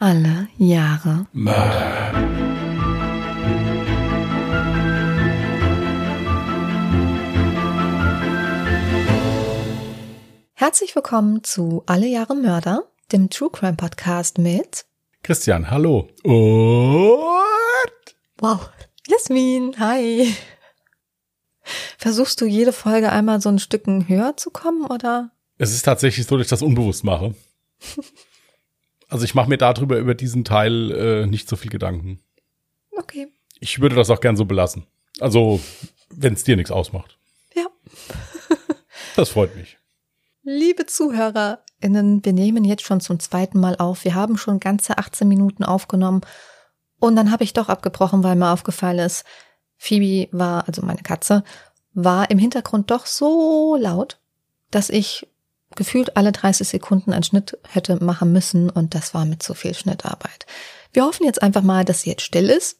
Alle Jahre Mörder. Herzlich willkommen zu Alle Jahre Mörder, dem True Crime Podcast mit Christian, hallo. Und Wow, Jasmin, hi. Versuchst du jede Folge einmal so ein Stücken höher zu kommen oder? es ist tatsächlich so, dass ich das unbewusst mache. Also ich mache mir darüber über diesen Teil äh, nicht so viel Gedanken. Okay. Ich würde das auch gern so belassen. Also, wenn es dir nichts ausmacht. Ja. Das freut mich. Liebe ZuhörerInnen, wir nehmen jetzt schon zum zweiten Mal auf. Wir haben schon ganze 18 Minuten aufgenommen. Und dann habe ich doch abgebrochen, weil mir aufgefallen ist, Phoebe war, also meine Katze, war im Hintergrund doch so laut, dass ich gefühlt alle 30 Sekunden einen Schnitt hätte machen müssen und das war mit zu viel Schnittarbeit. Wir hoffen jetzt einfach mal, dass sie jetzt still ist.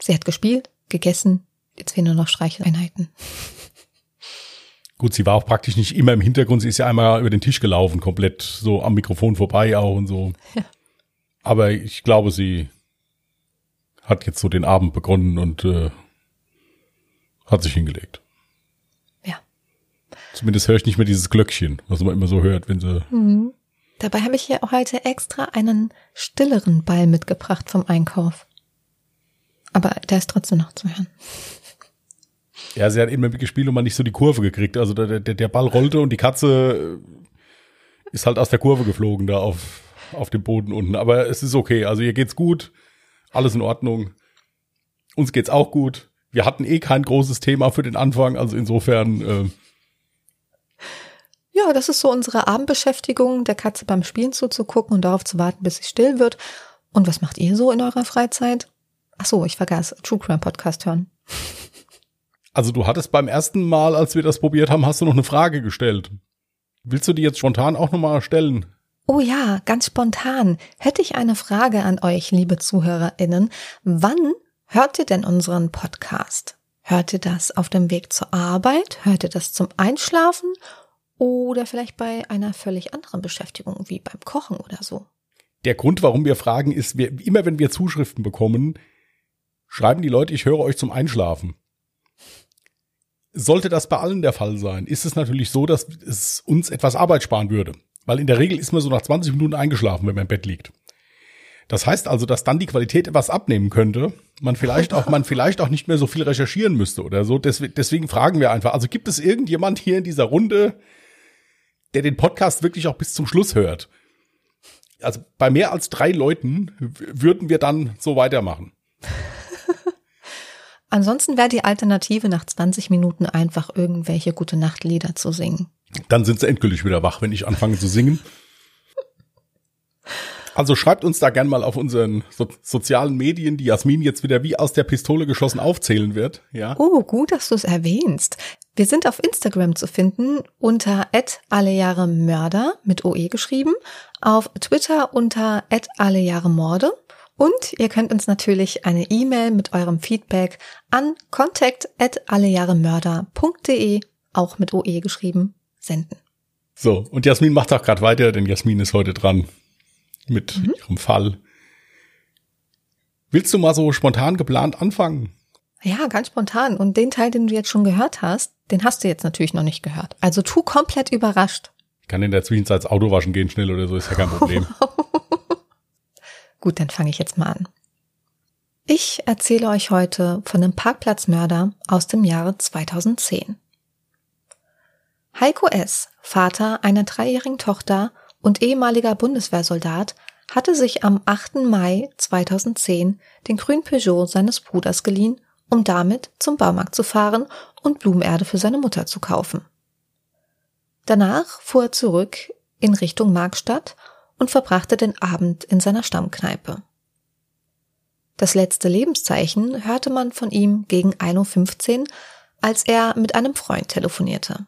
Sie hat gespielt, gegessen, jetzt fehlen nur noch Streicheleinheiten. Gut, sie war auch praktisch nicht immer im Hintergrund. Sie ist ja einmal über den Tisch gelaufen, komplett so am Mikrofon vorbei auch und so. Ja. Aber ich glaube, sie hat jetzt so den Abend begonnen und äh, hat sich hingelegt. Zumindest höre ich nicht mehr dieses Glöckchen, was man immer so hört, wenn sie. Mhm. Dabei habe ich hier heute extra einen stilleren Ball mitgebracht vom Einkauf. Aber der ist trotzdem noch zu hören. Ja, sie hat eben gespielt und man nicht so die Kurve gekriegt. Also der, der, der Ball rollte und die Katze äh, ist halt aus der Kurve geflogen da auf, auf dem Boden unten. Aber es ist okay. Also ihr geht's gut. Alles in Ordnung. Uns geht's auch gut. Wir hatten eh kein großes Thema für den Anfang. Also insofern, äh, Ja, das ist so unsere Abendbeschäftigung, der Katze beim Spielen zuzugucken und darauf zu warten, bis sie still wird. Und was macht ihr so in eurer Freizeit? Ach so, ich vergaß, True Crime Podcast hören. also du hattest beim ersten Mal, als wir das probiert haben, hast du noch eine Frage gestellt. Willst du die jetzt spontan auch nochmal stellen? Oh ja, ganz spontan hätte ich eine Frage an euch, liebe ZuhörerInnen. Wann hört ihr denn unseren Podcast? Hört ihr das auf dem Weg zur Arbeit? Hört ihr das zum Einschlafen? Oder vielleicht bei einer völlig anderen Beschäftigung, wie beim Kochen oder so? Der Grund, warum wir fragen, ist, wir, immer wenn wir Zuschriften bekommen, schreiben die Leute, ich höre euch zum Einschlafen. Sollte das bei allen der Fall sein, ist es natürlich so, dass es uns etwas Arbeit sparen würde. Weil in der Regel ist man so nach 20 Minuten eingeschlafen, wenn man im Bett liegt. Das heißt also, dass dann die Qualität etwas abnehmen könnte, man vielleicht auch, man vielleicht auch nicht mehr so viel recherchieren müsste oder so. Deswegen, deswegen fragen wir einfach. Also gibt es irgendjemand hier in dieser Runde, der den Podcast wirklich auch bis zum Schluss hört? Also bei mehr als drei Leuten würden wir dann so weitermachen. Ansonsten wäre die Alternative, nach 20 Minuten einfach irgendwelche gute Nachtlieder zu singen. Dann sind sie endgültig wieder wach, wenn ich anfange zu singen. Also schreibt uns da gern mal auf unseren so sozialen Medien, die Jasmin jetzt wieder wie aus der Pistole geschossen aufzählen wird. Ja. Oh, gut, dass du es erwähnst. Wir sind auf Instagram zu finden unter allejahremörder mit OE geschrieben, auf Twitter unter allejahremorde und ihr könnt uns natürlich eine E-Mail mit eurem Feedback an contact@allejahremörder.de auch mit OE geschrieben senden. So, und Jasmin macht auch gerade weiter, denn Jasmin ist heute dran mit ihrem Fall. Willst du mal so spontan geplant anfangen? Ja, ganz spontan. Und den Teil, den du jetzt schon gehört hast, den hast du jetzt natürlich noch nicht gehört. Also tu komplett überrascht. Ich kann in der Zwischenzeit das Auto waschen gehen schnell oder so, ist ja kein Problem. Gut, dann fange ich jetzt mal an. Ich erzähle euch heute von dem Parkplatzmörder aus dem Jahre 2010. Heiko S., Vater einer dreijährigen Tochter und ehemaliger Bundeswehrsoldat, hatte sich am 8. Mai 2010 den grünen Peugeot seines Bruders geliehen, um damit zum Baumarkt zu fahren und Blumenerde für seine Mutter zu kaufen. Danach fuhr er zurück in Richtung Markstadt und verbrachte den Abend in seiner Stammkneipe. Das letzte Lebenszeichen hörte man von ihm gegen 1.15 Uhr, als er mit einem Freund telefonierte.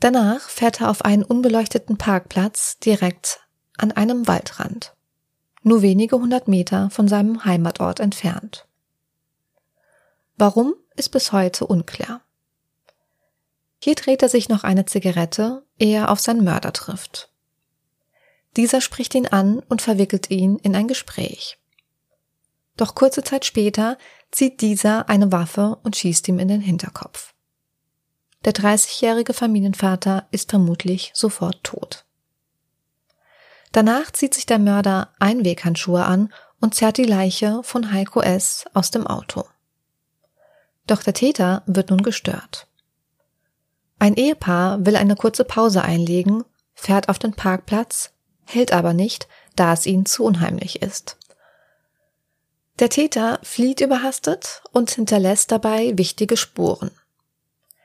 Danach fährt er auf einen unbeleuchteten Parkplatz direkt an einem Waldrand, nur wenige hundert Meter von seinem Heimatort entfernt. Warum ist bis heute unklar. Hier dreht er sich noch eine Zigarette, ehe er auf seinen Mörder trifft. Dieser spricht ihn an und verwickelt ihn in ein Gespräch. Doch kurze Zeit später zieht dieser eine Waffe und schießt ihm in den Hinterkopf. Der 30-jährige Familienvater ist vermutlich sofort tot. Danach zieht sich der Mörder Einweghandschuhe an und zerrt die Leiche von Heiko S. aus dem Auto. Doch der Täter wird nun gestört. Ein Ehepaar will eine kurze Pause einlegen, fährt auf den Parkplatz, hält aber nicht, da es ihnen zu unheimlich ist. Der Täter flieht überhastet und hinterlässt dabei wichtige Spuren.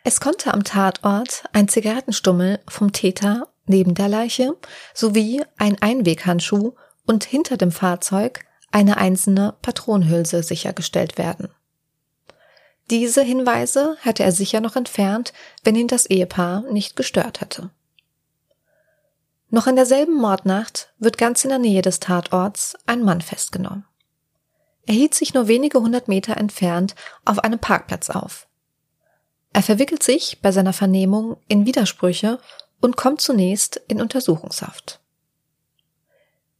Es konnte am Tatort ein Zigarettenstummel vom Täter neben der Leiche sowie ein Einweghandschuh und hinter dem Fahrzeug eine einzelne Patronhülse sichergestellt werden. Diese Hinweise hätte er sicher noch entfernt, wenn ihn das Ehepaar nicht gestört hätte. Noch in derselben Mordnacht wird ganz in der Nähe des Tatorts ein Mann festgenommen. Er hielt sich nur wenige hundert Meter entfernt auf einem Parkplatz auf. Er verwickelt sich bei seiner Vernehmung in Widersprüche und kommt zunächst in Untersuchungshaft.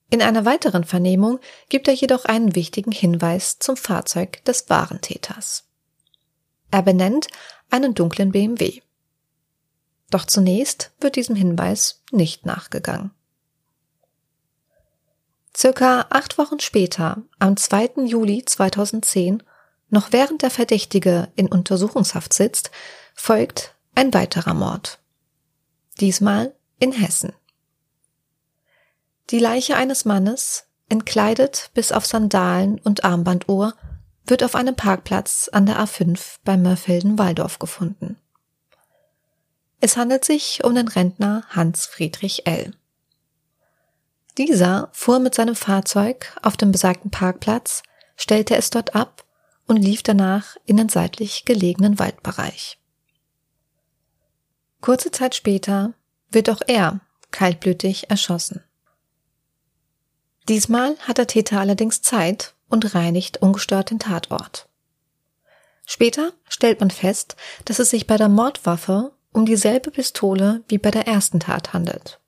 In einer weiteren Vernehmung gibt er jedoch einen wichtigen Hinweis zum Fahrzeug des wahren Täters. Er benennt einen dunklen BMW. Doch zunächst wird diesem Hinweis nicht nachgegangen. Circa acht Wochen später, am 2. Juli 2010, noch während der Verdächtige in Untersuchungshaft sitzt, folgt ein weiterer Mord. Diesmal in Hessen. Die Leiche eines Mannes, entkleidet bis auf Sandalen und Armbanduhr, wird auf einem Parkplatz an der A5 bei Mörfelden-Walldorf gefunden. Es handelt sich um den Rentner Hans Friedrich L. Dieser fuhr mit seinem Fahrzeug auf dem besagten Parkplatz, stellte es dort ab und lief danach in den seitlich gelegenen Waldbereich. Kurze Zeit später wird auch er kaltblütig erschossen. Diesmal hat der Täter allerdings Zeit und reinigt ungestört den Tatort. Später stellt man fest, dass es sich bei der Mordwaffe um dieselbe Pistole wie bei der ersten Tat handelt.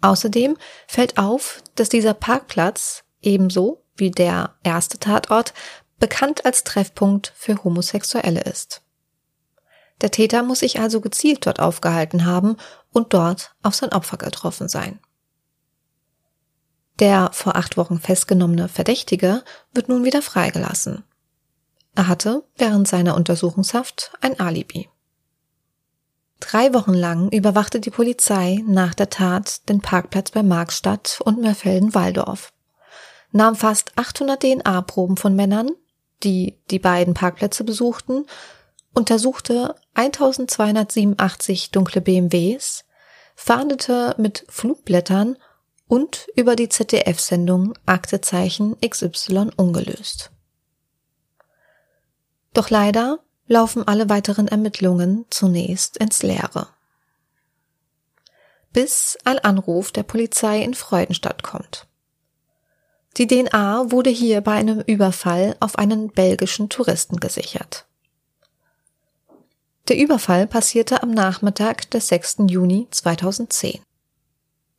Außerdem fällt auf, dass dieser Parkplatz ebenso wie der erste Tatort bekannt als Treffpunkt für Homosexuelle ist. Der Täter muss sich also gezielt dort aufgehalten haben und dort auf sein Opfer getroffen sein. Der vor acht Wochen festgenommene Verdächtige wird nun wieder freigelassen. Er hatte während seiner Untersuchungshaft ein Alibi. Drei Wochen lang überwachte die Polizei nach der Tat den Parkplatz bei Markstadt und Mörfelden-Walldorf, nahm fast 800 DNA-Proben von Männern, die die beiden Parkplätze besuchten, untersuchte 1287 dunkle BMWs, fahndete mit Flugblättern und über die ZDF-Sendung Aktezeichen XY ungelöst. Doch leider laufen alle weiteren Ermittlungen zunächst ins Leere. Bis ein Anruf der Polizei in Freudenstadt kommt. Die DNA wurde hier bei einem Überfall auf einen belgischen Touristen gesichert. Der Überfall passierte am Nachmittag des 6. Juni 2010.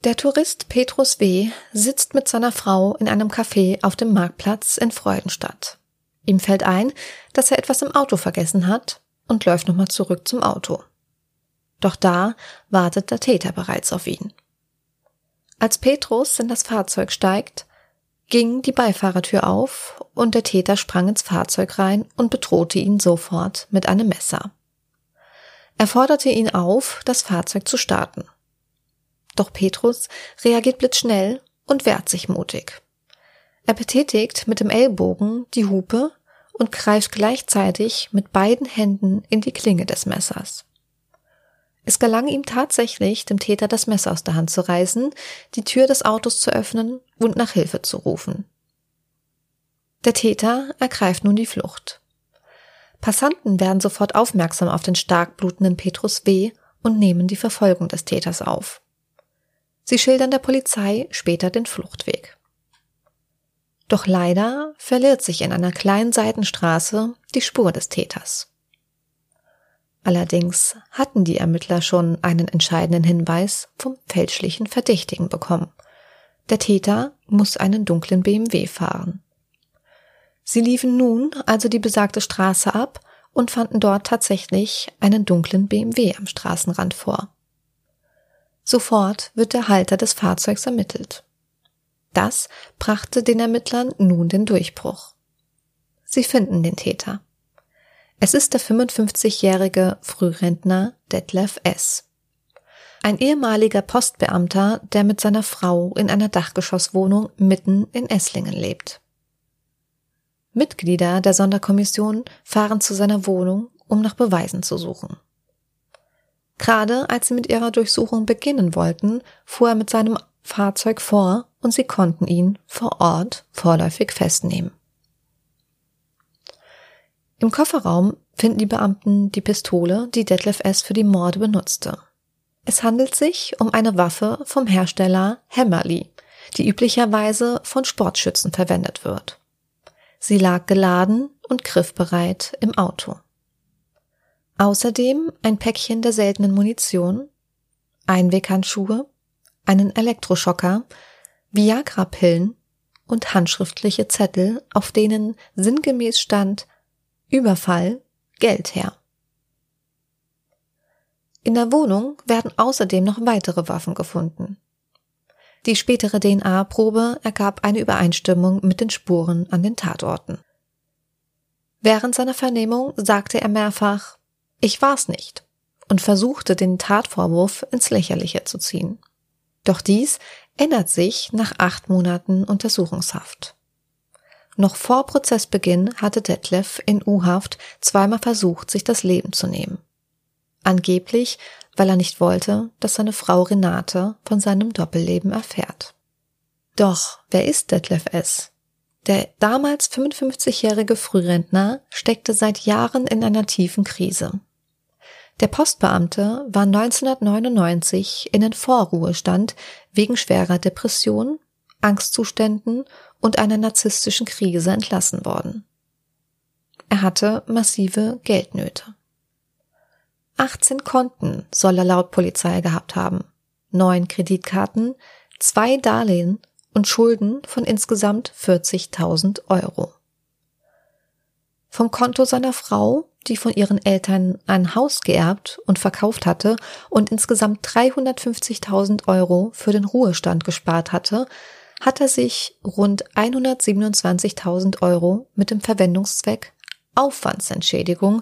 Der Tourist Petrus W. sitzt mit seiner Frau in einem Café auf dem Marktplatz in Freudenstadt. Ihm fällt ein, dass er etwas im Auto vergessen hat und läuft nochmal zurück zum Auto. Doch da wartet der Täter bereits auf ihn. Als Petrus in das Fahrzeug steigt, ging die Beifahrertür auf und der Täter sprang ins Fahrzeug rein und bedrohte ihn sofort mit einem Messer. Er forderte ihn auf, das Fahrzeug zu starten. Doch Petrus reagiert blitzschnell und wehrt sich mutig. Er betätigt mit dem Ellbogen die Hupe und greift gleichzeitig mit beiden Händen in die Klinge des Messers. Es gelang ihm tatsächlich, dem Täter das Messer aus der Hand zu reißen, die Tür des Autos zu öffnen und nach Hilfe zu rufen. Der Täter ergreift nun die Flucht. Passanten werden sofort aufmerksam auf den stark blutenden Petrus W. und nehmen die Verfolgung des Täters auf. Sie schildern der Polizei später den Fluchtweg. Doch leider verliert sich in einer kleinen Seitenstraße die Spur des Täters. Allerdings hatten die Ermittler schon einen entscheidenden Hinweis vom fälschlichen Verdächtigen bekommen. Der Täter muss einen dunklen BMW fahren. Sie liefen nun also die besagte Straße ab und fanden dort tatsächlich einen dunklen BMW am Straßenrand vor. Sofort wird der Halter des Fahrzeugs ermittelt. Das brachte den Ermittlern nun den Durchbruch. Sie finden den Täter. Es ist der 55-jährige Frührentner Detlef S. Ein ehemaliger Postbeamter, der mit seiner Frau in einer Dachgeschosswohnung mitten in Esslingen lebt. Mitglieder der Sonderkommission fahren zu seiner Wohnung, um nach Beweisen zu suchen. Gerade als sie mit ihrer Durchsuchung beginnen wollten, fuhr er mit seinem Fahrzeug vor und sie konnten ihn vor Ort vorläufig festnehmen. Im Kofferraum finden die Beamten die Pistole, die Detlef S. für die Morde benutzte. Es handelt sich um eine Waffe vom Hersteller Hammerly, die üblicherweise von Sportschützen verwendet wird. Sie lag geladen und griffbereit im Auto. Außerdem ein Päckchen der seltenen Munition, Einweghandschuhe, einen Elektroschocker, Viagra-Pillen und handschriftliche Zettel, auf denen sinngemäß stand Überfall, Geld her. In der Wohnung werden außerdem noch weitere Waffen gefunden. Die spätere DNA-Probe ergab eine Übereinstimmung mit den Spuren an den Tatorten. Während seiner Vernehmung sagte er mehrfach, ich war's nicht und versuchte den Tatvorwurf ins Lächerliche zu ziehen. Doch dies ändert sich nach acht Monaten Untersuchungshaft. Noch vor Prozessbeginn hatte Detlef in U-Haft zweimal versucht, sich das Leben zu nehmen. Angeblich, weil er nicht wollte, dass seine Frau Renate von seinem Doppelleben erfährt. Doch wer ist Detlef S? Der damals 55-jährige Frührentner steckte seit Jahren in einer tiefen Krise. Der Postbeamte war 1999 in den Vorruhestand wegen schwerer Depression, Angstzuständen und einer narzisstischen Krise entlassen worden. Er hatte massive Geldnöte. 18 Konten soll er laut Polizei gehabt haben, neun Kreditkarten, zwei Darlehen und Schulden von insgesamt 40.000 Euro. Vom Konto seiner Frau, die von ihren Eltern ein Haus geerbt und verkauft hatte und insgesamt 350.000 Euro für den Ruhestand gespart hatte, hat er sich rund 127.000 Euro mit dem Verwendungszweck Aufwandsentschädigung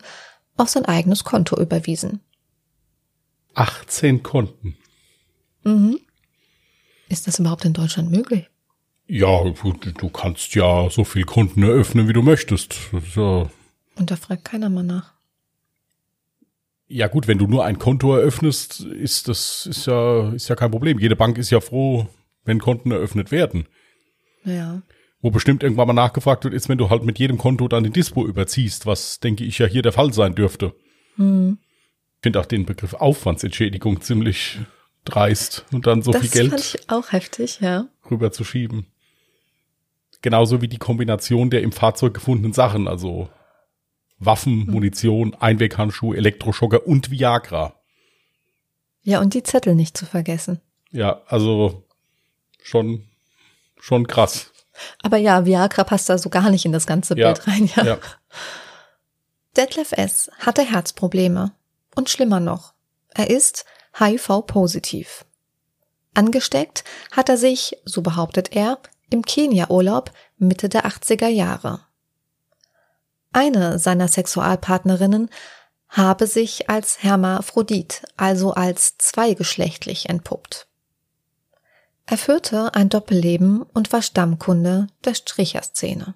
auf sein eigenes Konto überwiesen. 18 Konten. Mhm. Ist das überhaupt in Deutschland möglich? Ja, du kannst ja so viel Konten eröffnen, wie du möchtest. Ja. Und da fragt keiner mal nach. Ja gut, wenn du nur ein Konto eröffnest, ist das ist ja ist ja kein Problem. Jede Bank ist ja froh, wenn Konten eröffnet werden. Ja. Wo bestimmt irgendwann mal nachgefragt wird, ist, wenn du halt mit jedem Konto dann den Dispo überziehst, was denke ich ja hier der Fall sein dürfte. Hm. Ich finde auch den Begriff Aufwandsentschädigung ziemlich dreist und dann so das viel Geld fand ich auch heftig, ja. rüberzuschieben. Genauso wie die Kombination der im Fahrzeug gefundenen Sachen, also Waffen, Hm. Munition, Einweghandschuhe, Elektroschocker und Viagra. Ja, und die Zettel nicht zu vergessen. Ja, also schon, schon krass. Aber ja, Viagra passt da so gar nicht in das ganze Ja, Bild rein, ja. ja. Detlef S. hatte Herzprobleme. Und schlimmer noch, er ist HIV-positiv. Angesteckt hat er sich, so behauptet er, im Kenia-Urlaub Mitte der 80er Jahre. Eine seiner Sexualpartnerinnen habe sich als Hermaphrodit, also als zweigeschlechtlich entpuppt. Er führte ein Doppelleben und war Stammkunde der Stricherszene.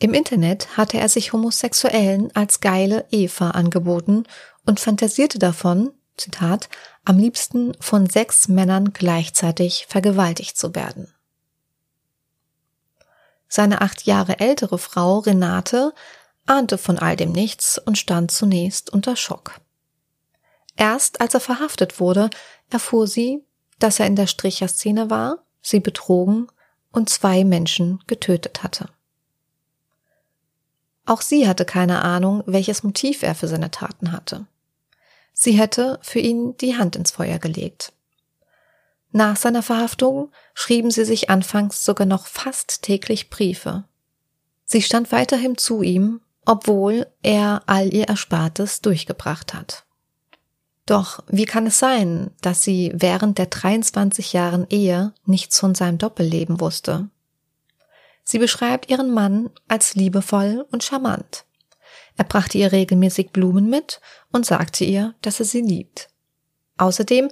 Im Internet hatte er sich Homosexuellen als geile Eva angeboten und fantasierte davon, Zitat, am liebsten von sechs Männern gleichzeitig vergewaltigt zu werden. Seine acht Jahre ältere Frau Renate ahnte von all dem nichts und stand zunächst unter Schock. Erst als er verhaftet wurde, erfuhr sie, dass er in der Stricherszene war, sie betrogen und zwei Menschen getötet hatte. Auch sie hatte keine Ahnung, welches Motiv er für seine Taten hatte. Sie hätte für ihn die Hand ins Feuer gelegt. Nach seiner Verhaftung schrieben sie sich anfangs sogar noch fast täglich Briefe. Sie stand weiterhin zu ihm, obwohl er all ihr Erspartes durchgebracht hat. Doch wie kann es sein, dass sie während der 23 Jahren Ehe nichts von seinem Doppelleben wusste? Sie beschreibt ihren Mann als liebevoll und charmant. Er brachte ihr regelmäßig Blumen mit und sagte ihr, dass er sie liebt. Außerdem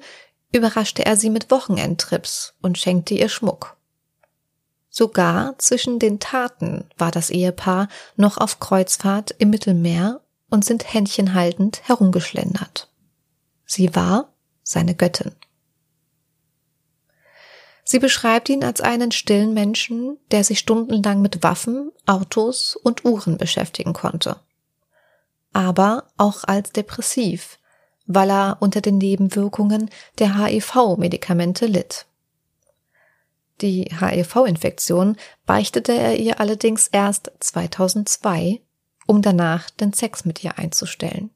überraschte er sie mit Wochenendtrips und schenkte ihr Schmuck. Sogar zwischen den Taten war das Ehepaar noch auf Kreuzfahrt im Mittelmeer und sind händchenhaltend herumgeschlendert. Sie war seine Göttin. Sie beschreibt ihn als einen stillen Menschen, der sich stundenlang mit Waffen, Autos und Uhren beschäftigen konnte. Aber auch als depressiv, weil er unter den Nebenwirkungen der HIV-Medikamente litt. Die HIV-Infektion beichtete er ihr allerdings erst 2002, um danach den Sex mit ihr einzustellen.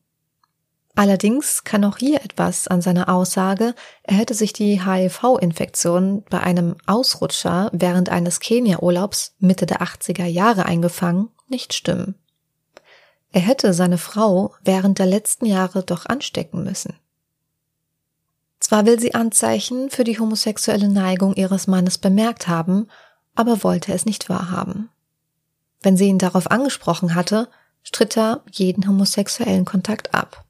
Allerdings kann auch hier etwas an seiner Aussage, er hätte sich die HIV-Infektion bei einem Ausrutscher während eines Kenia-Urlaubs Mitte der 80er Jahre eingefangen, nicht stimmen. Er hätte seine Frau während der letzten Jahre doch anstecken müssen. Zwar will sie Anzeichen für die homosexuelle Neigung ihres Mannes bemerkt haben, aber wollte es nicht wahrhaben. Wenn sie ihn darauf angesprochen hatte, stritt er jeden homosexuellen Kontakt ab.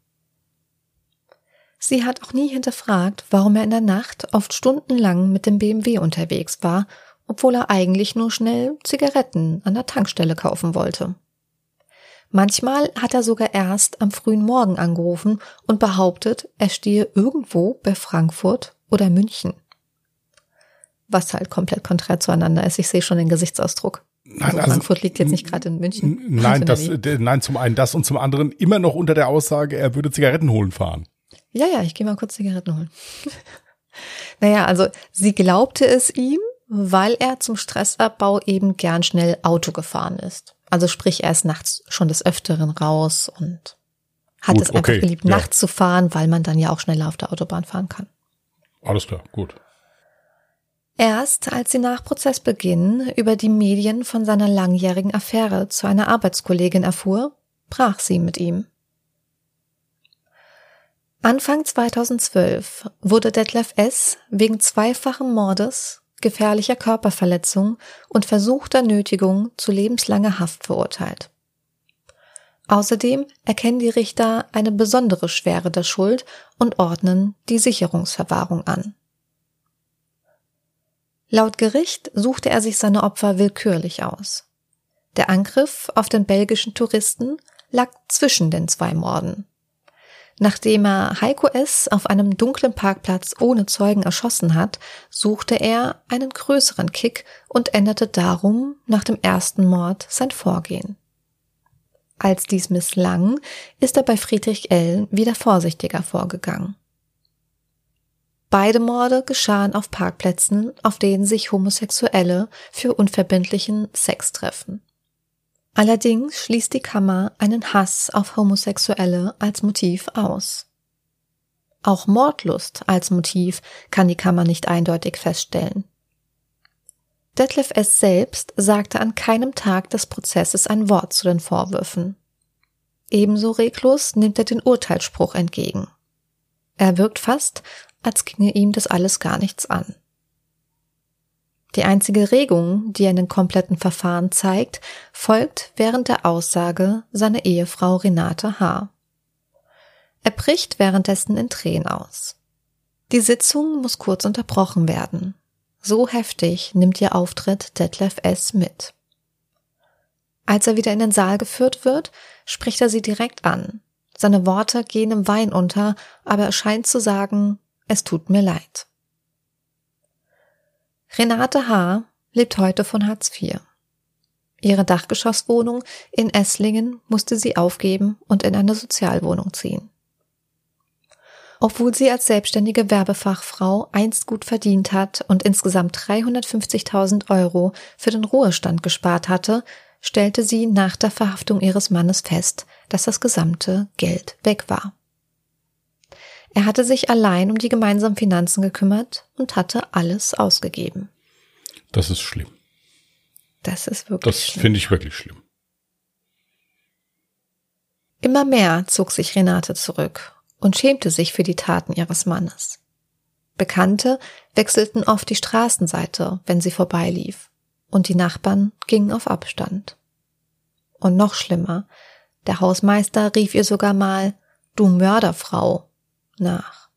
Sie hat auch nie hinterfragt, warum er in der Nacht oft stundenlang mit dem BMW unterwegs war, obwohl er eigentlich nur schnell Zigaretten an der Tankstelle kaufen wollte. Manchmal hat er sogar erst am frühen Morgen angerufen und behauptet, er stehe irgendwo bei Frankfurt oder München. Was halt komplett konträr zueinander ist. Ich sehe schon den Gesichtsausdruck. Nein, also, also Frankfurt liegt jetzt nicht gerade in München. Nein, das, nein, zum einen das und zum anderen immer noch unter der Aussage, er würde Zigaretten holen fahren. Ja, ja, ich gehe mal kurz Zigaretten holen. naja, also sie glaubte es ihm, weil er zum Stressabbau eben gern schnell Auto gefahren ist. Also sprich, er ist nachts schon des Öfteren raus und hat gut, es einfach okay, geliebt, ja. nachts zu fahren, weil man dann ja auch schneller auf der Autobahn fahren kann. Alles klar, gut. Erst als sie nach Prozessbeginn über die Medien von seiner langjährigen Affäre zu einer Arbeitskollegin erfuhr, brach sie mit ihm. Anfang 2012 wurde Detlef S. wegen zweifachen Mordes gefährlicher Körperverletzung und versuchter Nötigung zu lebenslanger Haft verurteilt. Außerdem erkennen die Richter eine besondere Schwere der Schuld und ordnen die Sicherungsverwahrung an. Laut Gericht suchte er sich seine Opfer willkürlich aus. Der Angriff auf den belgischen Touristen lag zwischen den zwei Morden. Nachdem er Heiko S. auf einem dunklen Parkplatz ohne Zeugen erschossen hat, suchte er einen größeren Kick und änderte darum nach dem ersten Mord sein Vorgehen. Als dies misslang, ist er bei Friedrich L. wieder vorsichtiger vorgegangen. Beide Morde geschahen auf Parkplätzen, auf denen sich Homosexuelle für unverbindlichen Sex treffen. Allerdings schließt die Kammer einen Hass auf Homosexuelle als Motiv aus. Auch Mordlust als Motiv kann die Kammer nicht eindeutig feststellen. Detlef S. selbst sagte an keinem Tag des Prozesses ein Wort zu den Vorwürfen. Ebenso reglos nimmt er den Urteilsspruch entgegen. Er wirkt fast, als ginge ihm das alles gar nichts an. Die einzige Regung, die er in den kompletten Verfahren zeigt, folgt während der Aussage seiner Ehefrau Renate H. Er bricht währenddessen in Tränen aus. Die Sitzung muss kurz unterbrochen werden. So heftig nimmt ihr Auftritt Detlef S. mit. Als er wieder in den Saal geführt wird, spricht er sie direkt an. Seine Worte gehen im Wein unter, aber er scheint zu sagen, es tut mir leid. Renate H. lebt heute von Hartz IV. Ihre Dachgeschosswohnung in Esslingen musste sie aufgeben und in eine Sozialwohnung ziehen. Obwohl sie als selbstständige Werbefachfrau einst gut verdient hat und insgesamt 350.000 Euro für den Ruhestand gespart hatte, stellte sie nach der Verhaftung ihres Mannes fest, dass das gesamte Geld weg war. Er hatte sich allein um die gemeinsamen Finanzen gekümmert und hatte alles ausgegeben. Das ist schlimm. Das ist wirklich. Das finde ich wirklich schlimm. Immer mehr zog sich Renate zurück und schämte sich für die Taten ihres Mannes. Bekannte wechselten oft die Straßenseite, wenn sie vorbeilief, und die Nachbarn gingen auf Abstand. Und noch schlimmer, der Hausmeister rief ihr sogar mal Du Mörderfrau nach.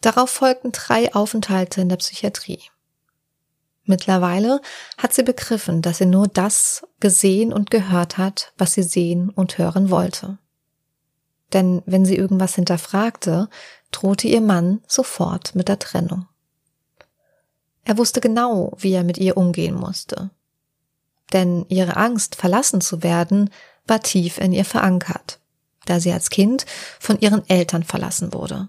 Darauf folgten drei Aufenthalte in der Psychiatrie. Mittlerweile hat sie begriffen, dass sie nur das gesehen und gehört hat, was sie sehen und hören wollte. Denn wenn sie irgendwas hinterfragte, drohte ihr Mann sofort mit der Trennung. Er wusste genau, wie er mit ihr umgehen musste. Denn ihre Angst, verlassen zu werden, war tief in ihr verankert, da sie als Kind von ihren Eltern verlassen wurde.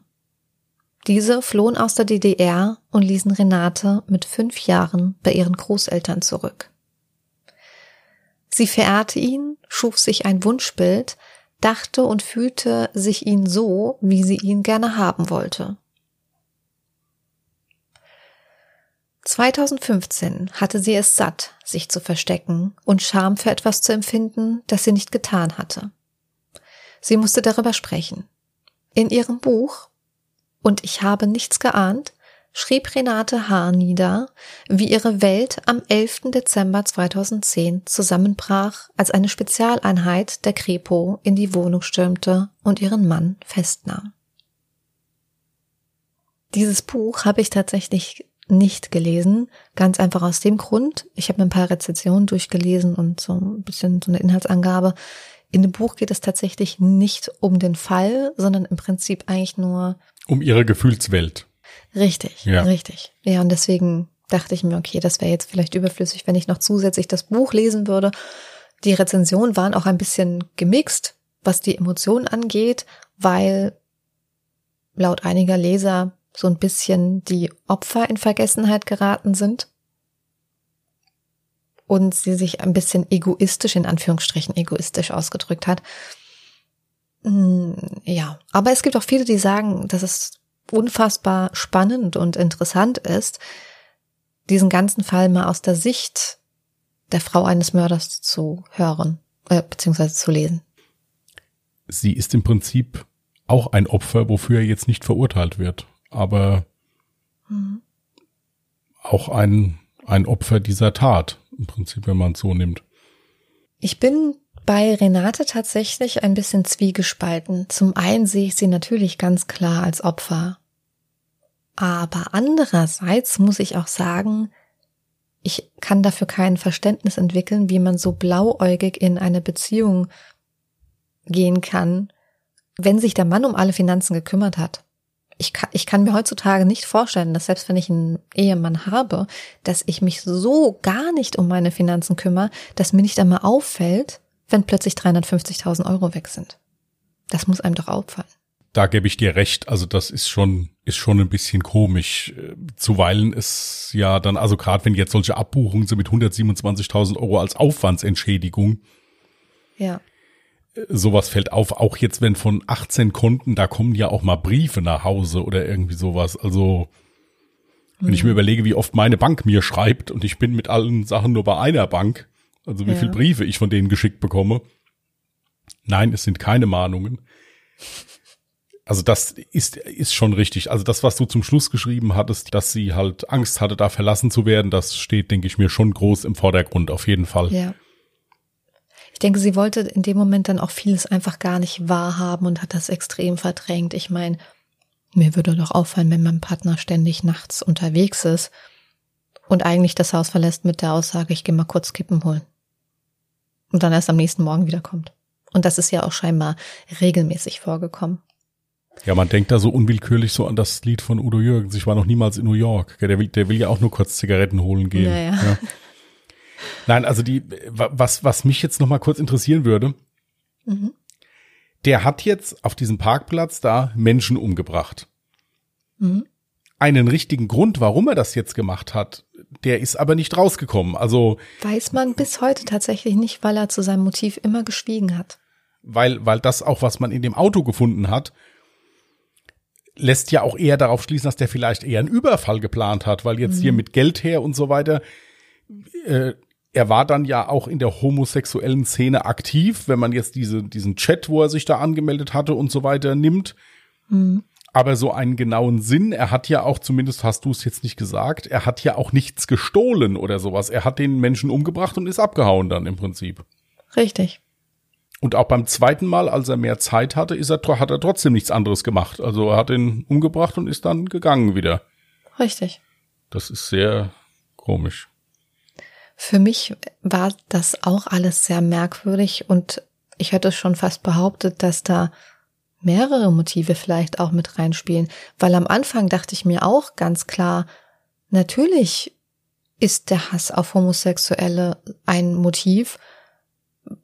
Diese flohen aus der DDR und ließen Renate mit fünf Jahren bei ihren Großeltern zurück. Sie verehrte ihn, schuf sich ein Wunschbild, dachte und fühlte sich ihn so, wie sie ihn gerne haben wollte. 2015 hatte sie es satt, sich zu verstecken und Scham für etwas zu empfinden, das sie nicht getan hatte. Sie musste darüber sprechen. In ihrem Buch und ich habe nichts geahnt, schrieb Renate Haar nieder, wie ihre Welt am 11. Dezember 2010 zusammenbrach, als eine Spezialeinheit der Kripo in die Wohnung stürmte und ihren Mann festnahm. Dieses Buch habe ich tatsächlich nicht gelesen, ganz einfach aus dem Grund, ich habe mir ein paar Rezensionen durchgelesen und so ein bisschen so eine Inhaltsangabe. In dem Buch geht es tatsächlich nicht um den Fall, sondern im Prinzip eigentlich nur um ihre Gefühlswelt. Richtig, ja. richtig. Ja, und deswegen dachte ich mir, okay, das wäre jetzt vielleicht überflüssig, wenn ich noch zusätzlich das Buch lesen würde. Die Rezensionen waren auch ein bisschen gemixt, was die Emotionen angeht, weil laut einiger Leser so ein bisschen die Opfer in Vergessenheit geraten sind und sie sich ein bisschen egoistisch, in Anführungsstrichen egoistisch ausgedrückt hat. Hm, ja, aber es gibt auch viele, die sagen, dass es unfassbar spannend und interessant ist, diesen ganzen Fall mal aus der Sicht der Frau eines Mörders zu hören, äh, beziehungsweise zu lesen. Sie ist im Prinzip auch ein Opfer, wofür er jetzt nicht verurteilt wird, aber mhm. auch ein, ein Opfer dieser Tat, im Prinzip, wenn man es so nimmt. Ich bin bei Renate tatsächlich ein bisschen zwiegespalten. Zum einen sehe ich sie natürlich ganz klar als Opfer. Aber andererseits muss ich auch sagen, ich kann dafür kein Verständnis entwickeln, wie man so blauäugig in eine Beziehung gehen kann, wenn sich der Mann um alle Finanzen gekümmert hat. Ich kann, ich kann mir heutzutage nicht vorstellen, dass selbst wenn ich einen Ehemann habe, dass ich mich so gar nicht um meine Finanzen kümmere, dass mir nicht einmal auffällt, wenn plötzlich 350.000 Euro weg sind. Das muss einem doch auffallen. Da gebe ich dir recht. Also das ist schon, ist schon ein bisschen komisch. Zuweilen ist ja dann, also gerade wenn jetzt solche Abbuchungen sind mit 127.000 Euro als Aufwandsentschädigung. Ja. Sowas fällt auf. Auch jetzt, wenn von 18 Konten, da kommen ja auch mal Briefe nach Hause oder irgendwie sowas. Also, wenn ich mir mhm. überlege, wie oft meine Bank mir schreibt und ich bin mit allen Sachen nur bei einer Bank, also wie ja. viel Briefe ich von denen geschickt bekomme. Nein, es sind keine Mahnungen. Also das ist, ist schon richtig. Also das, was du zum Schluss geschrieben hattest, dass sie halt Angst hatte, da verlassen zu werden, das steht, denke ich mir, schon groß im Vordergrund, auf jeden Fall. Ja. Ich denke, sie wollte in dem Moment dann auch vieles einfach gar nicht wahrhaben und hat das extrem verdrängt. Ich meine, mir würde doch auffallen, wenn mein Partner ständig nachts unterwegs ist und eigentlich das Haus verlässt mit der Aussage, ich gehe mal kurz Kippen holen und dann erst am nächsten Morgen wiederkommt. Und das ist ja auch scheinbar regelmäßig vorgekommen. Ja, man denkt da so unwillkürlich so an das Lied von Udo Jürgens. Ich war noch niemals in New York. Der will, der will ja auch nur kurz Zigaretten holen gehen. Naja. Ja. Nein, also die, was, was mich jetzt noch mal kurz interessieren würde, mhm. der hat jetzt auf diesem Parkplatz da Menschen umgebracht. Mhm. Einen richtigen Grund, warum er das jetzt gemacht hat, der ist aber nicht rausgekommen. Also weiß man bis heute tatsächlich nicht, weil er zu seinem Motiv immer geschwiegen hat. weil, weil das auch, was man in dem Auto gefunden hat, lässt ja auch eher darauf schließen, dass der vielleicht eher einen Überfall geplant hat, weil jetzt mhm. hier mit Geld her und so weiter, äh, er war dann ja auch in der homosexuellen Szene aktiv, wenn man jetzt diese, diesen Chat, wo er sich da angemeldet hatte und so weiter nimmt. Mhm. Aber so einen genauen Sinn, er hat ja auch, zumindest hast du es jetzt nicht gesagt, er hat ja auch nichts gestohlen oder sowas. Er hat den Menschen umgebracht und ist abgehauen dann im Prinzip. Richtig. Und auch beim zweiten Mal, als er mehr Zeit hatte, ist er, hat er trotzdem nichts anderes gemacht. Also er hat ihn umgebracht und ist dann gegangen wieder. Richtig. Das ist sehr komisch. Für mich war das auch alles sehr merkwürdig und ich hätte schon fast behauptet, dass da mehrere Motive vielleicht auch mit reinspielen, weil am Anfang dachte ich mir auch ganz klar, natürlich ist der Hass auf Homosexuelle ein Motiv,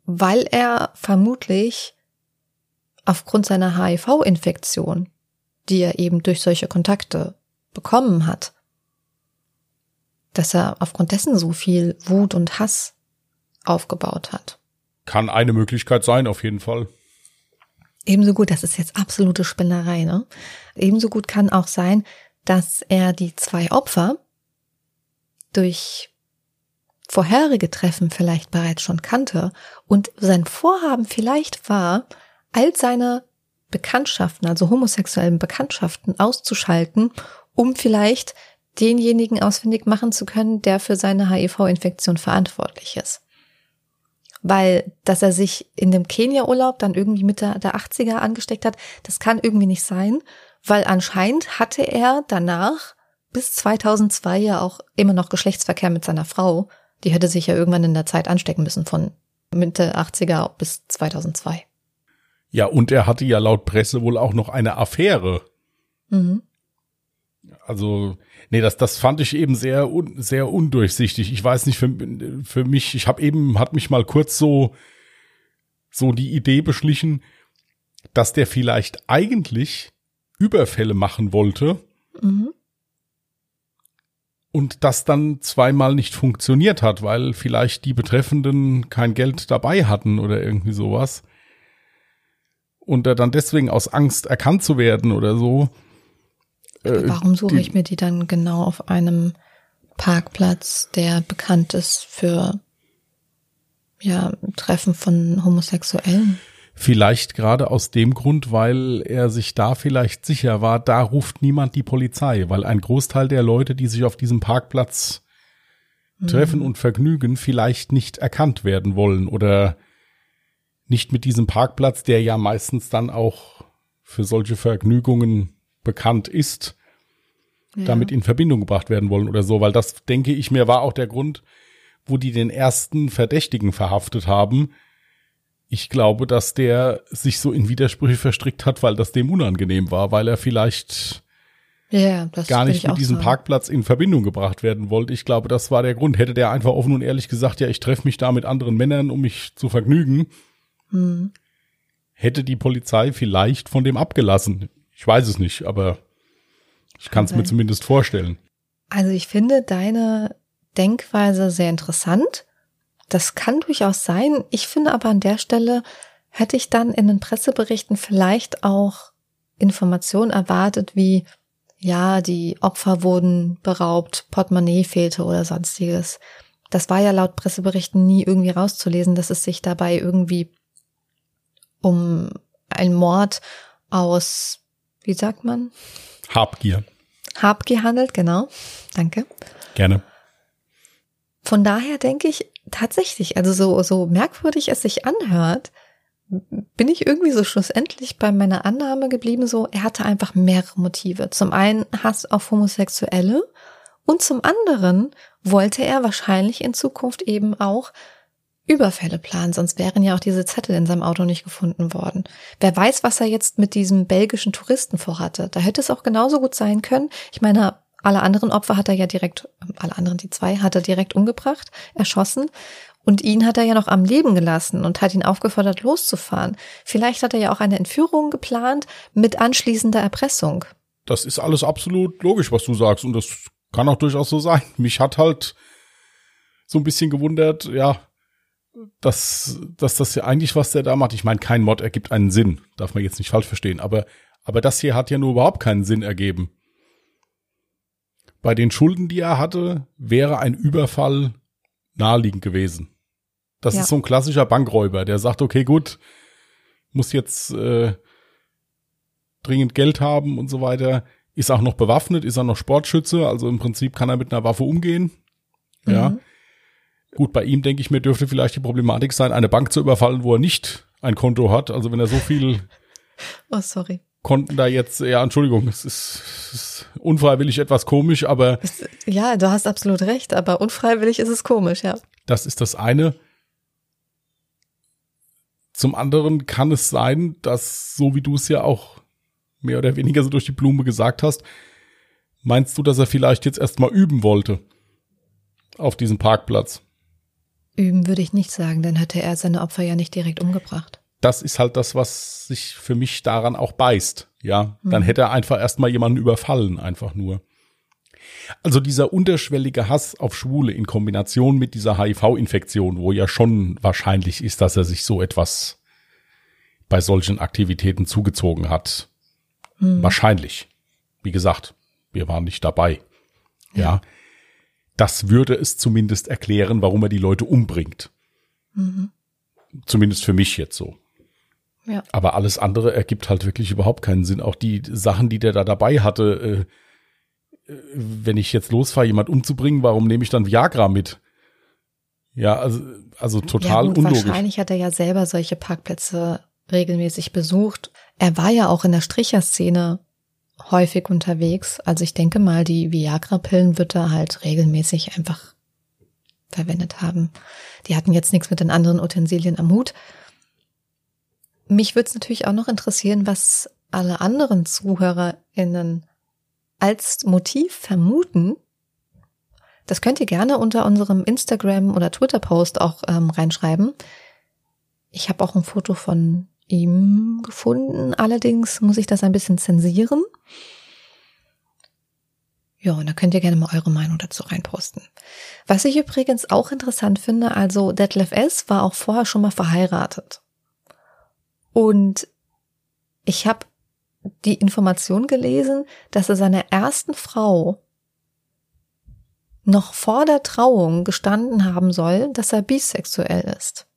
weil er vermutlich aufgrund seiner HIV-Infektion, die er eben durch solche Kontakte bekommen hat, dass er aufgrund dessen so viel Wut und Hass aufgebaut hat. Kann eine Möglichkeit sein, auf jeden Fall. Ebenso gut, das ist jetzt absolute Spinnerei, ne? Ebenso gut kann auch sein, dass er die zwei Opfer durch vorherige Treffen vielleicht bereits schon kannte und sein Vorhaben vielleicht war, all seine Bekanntschaften, also homosexuellen Bekanntschaften auszuschalten, um vielleicht denjenigen ausfindig machen zu können, der für seine HIV-Infektion verantwortlich ist. Weil, dass er sich in dem Kenia-Urlaub dann irgendwie Mitte der 80er angesteckt hat, das kann irgendwie nicht sein, weil anscheinend hatte er danach bis 2002 ja auch immer noch Geschlechtsverkehr mit seiner Frau. Die hätte sich ja irgendwann in der Zeit anstecken müssen von Mitte 80er bis 2002. Ja, und er hatte ja laut Presse wohl auch noch eine Affäre. Mhm. Also, nee, das, das fand ich eben sehr, un, sehr undurchsichtig. Ich weiß nicht, für, für mich, ich habe eben, hat mich mal kurz so, so die Idee beschlichen, dass der vielleicht eigentlich Überfälle machen wollte. Mhm. Und das dann zweimal nicht funktioniert hat, weil vielleicht die Betreffenden kein Geld dabei hatten oder irgendwie sowas. Und er dann deswegen aus Angst erkannt zu werden oder so, äh, Warum suche die, ich mir die dann genau auf einem Parkplatz, der bekannt ist für ja, Treffen von Homosexuellen? Vielleicht gerade aus dem Grund, weil er sich da vielleicht sicher war, da ruft niemand die Polizei, weil ein Großteil der Leute, die sich auf diesem Parkplatz treffen mhm. und vergnügen, vielleicht nicht erkannt werden wollen oder nicht mit diesem Parkplatz, der ja meistens dann auch für solche Vergnügungen bekannt ist, ja. damit in Verbindung gebracht werden wollen oder so, weil das, denke ich mir, war auch der Grund, wo die den ersten Verdächtigen verhaftet haben. Ich glaube, dass der sich so in Widersprüche verstrickt hat, weil das dem unangenehm war, weil er vielleicht ja, gar nicht mit diesem sagen. Parkplatz in Verbindung gebracht werden wollte. Ich glaube, das war der Grund. Hätte der einfach offen und ehrlich gesagt, ja, ich treffe mich da mit anderen Männern, um mich zu vergnügen, hm. hätte die Polizei vielleicht von dem abgelassen. Ich weiß es nicht, aber ich kann es mir zumindest vorstellen. Also ich finde deine Denkweise sehr interessant. Das kann durchaus sein. Ich finde aber an der Stelle hätte ich dann in den Presseberichten vielleicht auch Informationen erwartet, wie ja, die Opfer wurden beraubt, Portemonnaie fehlte oder sonstiges. Das war ja laut Presseberichten nie irgendwie rauszulesen, dass es sich dabei irgendwie um einen Mord aus wie sagt man? Habgier. Habgier handelt, genau. Danke. Gerne. Von daher denke ich tatsächlich, also so, so merkwürdig es sich anhört, bin ich irgendwie so schlussendlich bei meiner Annahme geblieben, so, er hatte einfach mehrere Motive. Zum einen Hass auf Homosexuelle und zum anderen wollte er wahrscheinlich in Zukunft eben auch Überfälle planen, sonst wären ja auch diese Zettel in seinem Auto nicht gefunden worden. Wer weiß, was er jetzt mit diesem belgischen Touristen vorhatte. Da hätte es auch genauso gut sein können. Ich meine, alle anderen Opfer hat er ja direkt, alle anderen, die zwei, hat er direkt umgebracht, erschossen. Und ihn hat er ja noch am Leben gelassen und hat ihn aufgefordert, loszufahren. Vielleicht hat er ja auch eine Entführung geplant mit anschließender Erpressung. Das ist alles absolut logisch, was du sagst. Und das kann auch durchaus so sein. Mich hat halt so ein bisschen gewundert, ja, dass, dass das ja eigentlich, was der da macht, ich meine, kein Mod ergibt einen Sinn, darf man jetzt nicht falsch verstehen, aber, aber das hier hat ja nur überhaupt keinen Sinn ergeben. Bei den Schulden, die er hatte, wäre ein Überfall naheliegend gewesen. Das ja. ist so ein klassischer Bankräuber, der sagt, okay, gut, muss jetzt äh, dringend Geld haben und so weiter. Ist auch noch bewaffnet, ist auch noch Sportschütze, also im Prinzip kann er mit einer Waffe umgehen. Ja. Gut, bei ihm denke ich mir, dürfte vielleicht die Problematik sein, eine Bank zu überfallen, wo er nicht ein Konto hat. Also wenn er so viel oh, sorry. Konten da jetzt, ja, Entschuldigung, es ist, es ist unfreiwillig etwas komisch, aber. Ja, du hast absolut recht, aber unfreiwillig ist es komisch, ja. Das ist das eine. Zum anderen kann es sein, dass, so wie du es ja auch mehr oder weniger so durch die Blume gesagt hast, meinst du, dass er vielleicht jetzt erstmal üben wollte? Auf diesem Parkplatz? Üben würde ich nicht sagen, dann hätte er seine Opfer ja nicht direkt umgebracht. Das ist halt das, was sich für mich daran auch beißt. Ja, dann mhm. hätte er einfach erstmal jemanden überfallen, einfach nur. Also dieser unterschwellige Hass auf Schwule in Kombination mit dieser HIV-Infektion, wo ja schon wahrscheinlich ist, dass er sich so etwas bei solchen Aktivitäten zugezogen hat. Mhm. Wahrscheinlich. Wie gesagt, wir waren nicht dabei. ja. ja das würde es zumindest erklären, warum er die Leute umbringt. Mhm. Zumindest für mich jetzt so. Ja. Aber alles andere ergibt halt wirklich überhaupt keinen Sinn. Auch die Sachen, die der da dabei hatte, äh, äh, wenn ich jetzt losfahre, jemand umzubringen, warum nehme ich dann Viagra mit? Ja, also, also total ja, gut, unlogisch. Wahrscheinlich hat er ja selber solche Parkplätze regelmäßig besucht. Er war ja auch in der Stricherszene häufig unterwegs. Also ich denke mal, die Viagra-Pillen wird er halt regelmäßig einfach verwendet haben. Die hatten jetzt nichts mit den anderen Utensilien am Hut. Mich würde es natürlich auch noch interessieren, was alle anderen ZuhörerInnen als Motiv vermuten. Das könnt ihr gerne unter unserem Instagram- oder Twitter-Post auch ähm, reinschreiben. Ich habe auch ein Foto von ihm gefunden. Allerdings muss ich das ein bisschen zensieren. Ja, und da könnt ihr gerne mal eure Meinung dazu reinposten. Was ich übrigens auch interessant finde, also Detlef S. war auch vorher schon mal verheiratet. Und ich habe die Information gelesen, dass er seiner ersten Frau noch vor der Trauung gestanden haben soll, dass er bisexuell ist.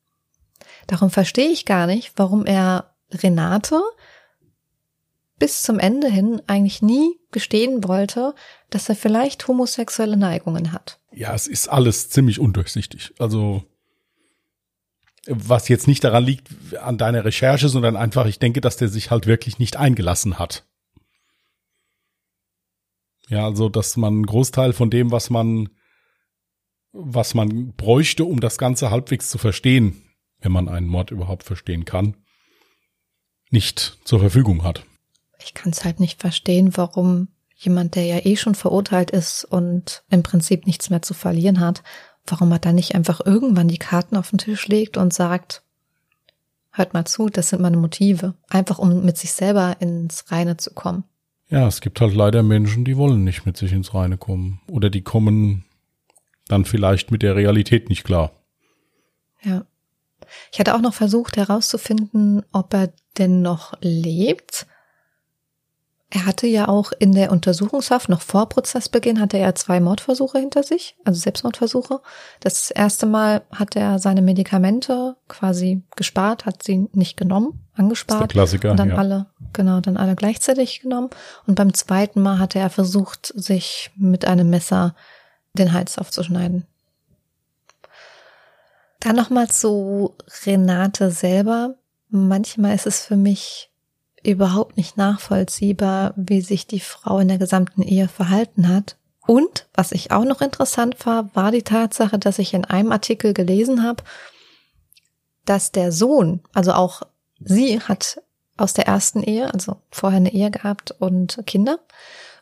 Darum verstehe ich gar nicht, warum er Renate bis zum Ende hin eigentlich nie gestehen wollte, dass er vielleicht homosexuelle Neigungen hat. Ja, es ist alles ziemlich undurchsichtig. Also was jetzt nicht daran liegt an deiner Recherche, sondern einfach, ich denke, dass der sich halt wirklich nicht eingelassen hat. Ja, also dass man einen Großteil von dem, was man was man bräuchte, um das Ganze halbwegs zu verstehen, wenn man einen Mord überhaupt verstehen kann, nicht zur Verfügung hat. Ich kann es halt nicht verstehen, warum jemand, der ja eh schon verurteilt ist und im Prinzip nichts mehr zu verlieren hat, warum er dann nicht einfach irgendwann die Karten auf den Tisch legt und sagt, hört mal zu, das sind meine Motive, einfach um mit sich selber ins Reine zu kommen. Ja, es gibt halt leider Menschen, die wollen nicht mit sich ins Reine kommen oder die kommen dann vielleicht mit der Realität nicht klar. Ja. Ich hatte auch noch versucht herauszufinden, ob er denn noch lebt. Er hatte ja auch in der Untersuchungshaft, noch vor Prozessbeginn, hatte er zwei Mordversuche hinter sich, also Selbstmordversuche. Das erste Mal hat er seine Medikamente quasi gespart, hat sie nicht genommen, angespart. Das ist der Klassiker, und dann ja. alle, genau, dann alle gleichzeitig genommen. Und beim zweiten Mal hatte er versucht, sich mit einem Messer den Hals aufzuschneiden. Dann nochmal zu Renate selber. Manchmal ist es für mich überhaupt nicht nachvollziehbar, wie sich die Frau in der gesamten Ehe verhalten hat. Und was ich auch noch interessant war, war die Tatsache, dass ich in einem Artikel gelesen habe, dass der Sohn, also auch sie hat aus der ersten Ehe, also vorher eine Ehe gehabt und Kinder.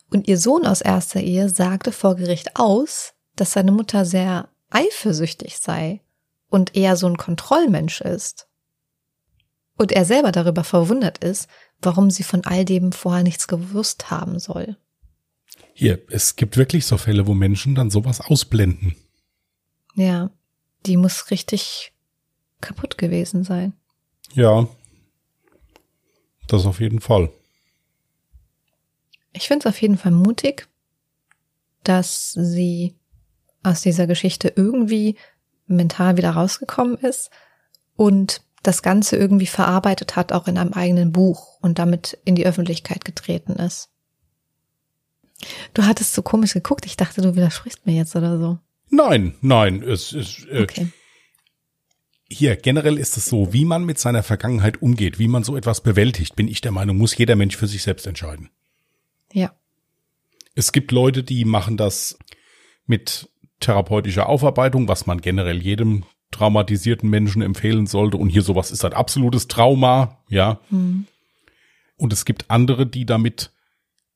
Und ihr Sohn aus erster Ehe sagte vor Gericht aus, dass seine Mutter sehr eifersüchtig sei und eher so ein Kontrollmensch ist. Und er selber darüber verwundert ist, warum sie von all dem vorher nichts gewusst haben soll. Hier, es gibt wirklich so Fälle, wo Menschen dann sowas ausblenden. Ja, die muss richtig kaputt gewesen sein. Ja. Das auf jeden Fall. Ich finde es auf jeden Fall mutig, dass sie aus dieser Geschichte irgendwie mental wieder rausgekommen ist und das Ganze irgendwie verarbeitet hat, auch in einem eigenen Buch und damit in die Öffentlichkeit getreten ist. Du hattest so komisch geguckt, ich dachte, du widersprichst mir jetzt oder so. Nein, nein, es ist. Äh, Okay. Hier, generell ist es so, wie man mit seiner Vergangenheit umgeht, wie man so etwas bewältigt, bin ich der Meinung, muss jeder Mensch für sich selbst entscheiden. Ja. Es gibt Leute, die machen das mit therapeutischer Aufarbeitung, was man generell jedem traumatisierten Menschen empfehlen sollte. Und hier sowas ist ein absolutes Trauma, ja. Hm. Und es gibt andere, die damit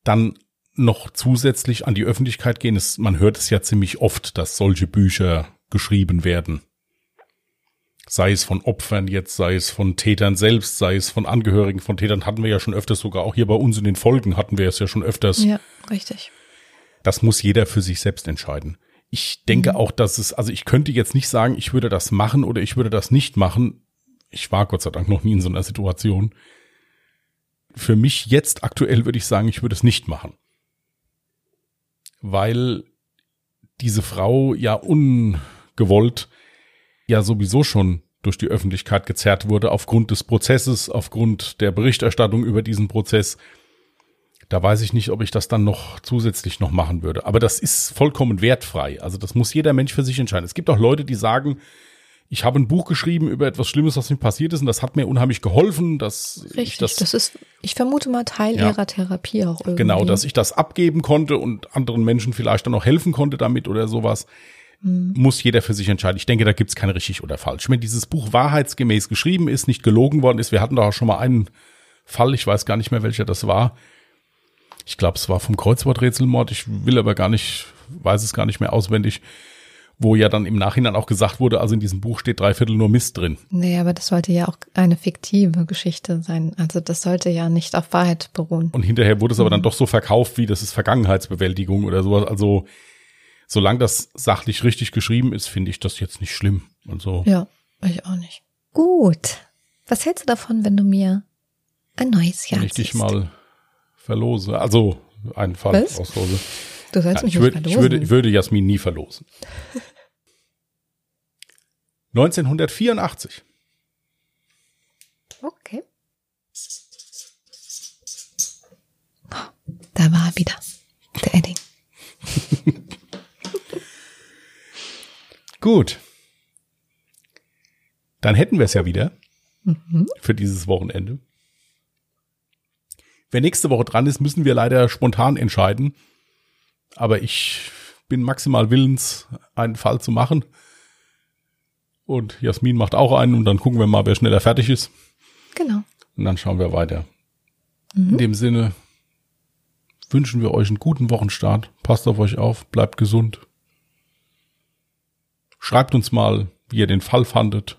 dann noch zusätzlich an die Öffentlichkeit gehen. Es, man hört es ja ziemlich oft, dass solche Bücher geschrieben werden. Sei es von Opfern jetzt, sei es von Tätern selbst, sei es von Angehörigen von Tätern, hatten wir ja schon öfters, sogar auch hier bei uns in den Folgen hatten wir es ja schon öfters. Ja, richtig. Das muss jeder für sich selbst entscheiden. Ich denke Mhm. auch, dass es, also ich könnte jetzt nicht sagen, ich würde das machen oder ich würde das nicht machen. Ich war Gott sei Dank noch nie in so einer Situation. Für mich jetzt aktuell würde ich sagen, ich würde es nicht machen. Weil diese Frau ja ungewollt ja sowieso schon durch die Öffentlichkeit gezerrt wurde aufgrund des Prozesses, aufgrund der Berichterstattung über diesen Prozess. Da weiß ich nicht, ob ich das dann noch zusätzlich noch machen würde. Aber das ist vollkommen wertfrei. Also das muss jeder Mensch für sich entscheiden. Es gibt auch Leute, die sagen, ich habe ein Buch geschrieben über etwas Schlimmes, was mir passiert ist, und das hat mir unheimlich geholfen, dass ich Richtig. das, Das, ist, ich vermute mal, Teil Ja. ihrer Therapie auch irgendwie. genau, dass ich das abgeben konnte und anderen Menschen vielleicht dann auch helfen konnte damit oder sowas. Muss jeder für sich entscheiden. Ich denke, da gibt's kein richtig oder falsch. Wenn dieses Buch wahrheitsgemäß geschrieben ist, nicht gelogen worden ist, wir hatten da auch schon mal einen Fall, ich weiß gar nicht mehr, welcher das war. Ich glaube, es war vom Kreuzworträtselmord. Ich will aber gar nicht, weiß es gar nicht mehr auswendig, wo ja dann im Nachhinein auch gesagt wurde, also in diesem Buch steht drei Viertel nur Mist drin. Nee, aber das sollte ja auch eine fiktive Geschichte sein. Also das sollte ja nicht auf Wahrheit beruhen. Und hinterher wurde es aber dann doch so verkauft, wie das ist Vergangenheitsbewältigung oder sowas. Also, solange das sachlich richtig geschrieben ist, finde ich das jetzt nicht schlimm. Also, Ja, ich auch nicht. Gut. Was hältst du davon, wenn du mir ein neues Jahr wenn ich dich mal verlose, also einen Fall Was? auslose. Du sollst Ja, mich ich, nicht würde, ich, verlosen. würde, ich würde Jasmin nie verlosen. 1984. Okay. Oh, da war er wieder. Der Edding. Gut. Dann hätten wir es ja wieder für dieses Wochenende. Wer nächste Woche dran ist, müssen wir leider spontan entscheiden. Aber ich bin maximal willens, einen Fall zu machen. Und Jasmin macht auch einen und dann gucken wir mal, wer schneller fertig ist. Genau. Und dann schauen wir weiter. In dem Sinne wünschen wir euch einen guten Wochenstart. Passt auf euch auf, bleibt gesund. Schreibt uns mal, wie ihr den Fall fandet.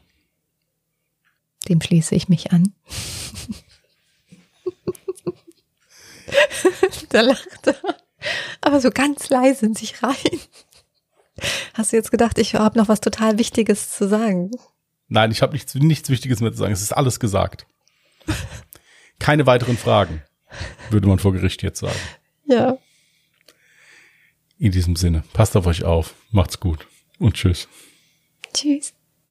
Dem schließe ich mich an. da lacht er. Aber so ganz leise in sich rein. Hast du jetzt gedacht, ich habe noch was total Wichtiges zu sagen? Nein, ich habe nichts, nichts Wichtiges mehr zu sagen. Es ist alles gesagt. Keine weiteren Fragen, würde man vor Gericht jetzt sagen. Ja. In diesem Sinne, passt auf euch auf, macht's gut und tschüss. Tschüss.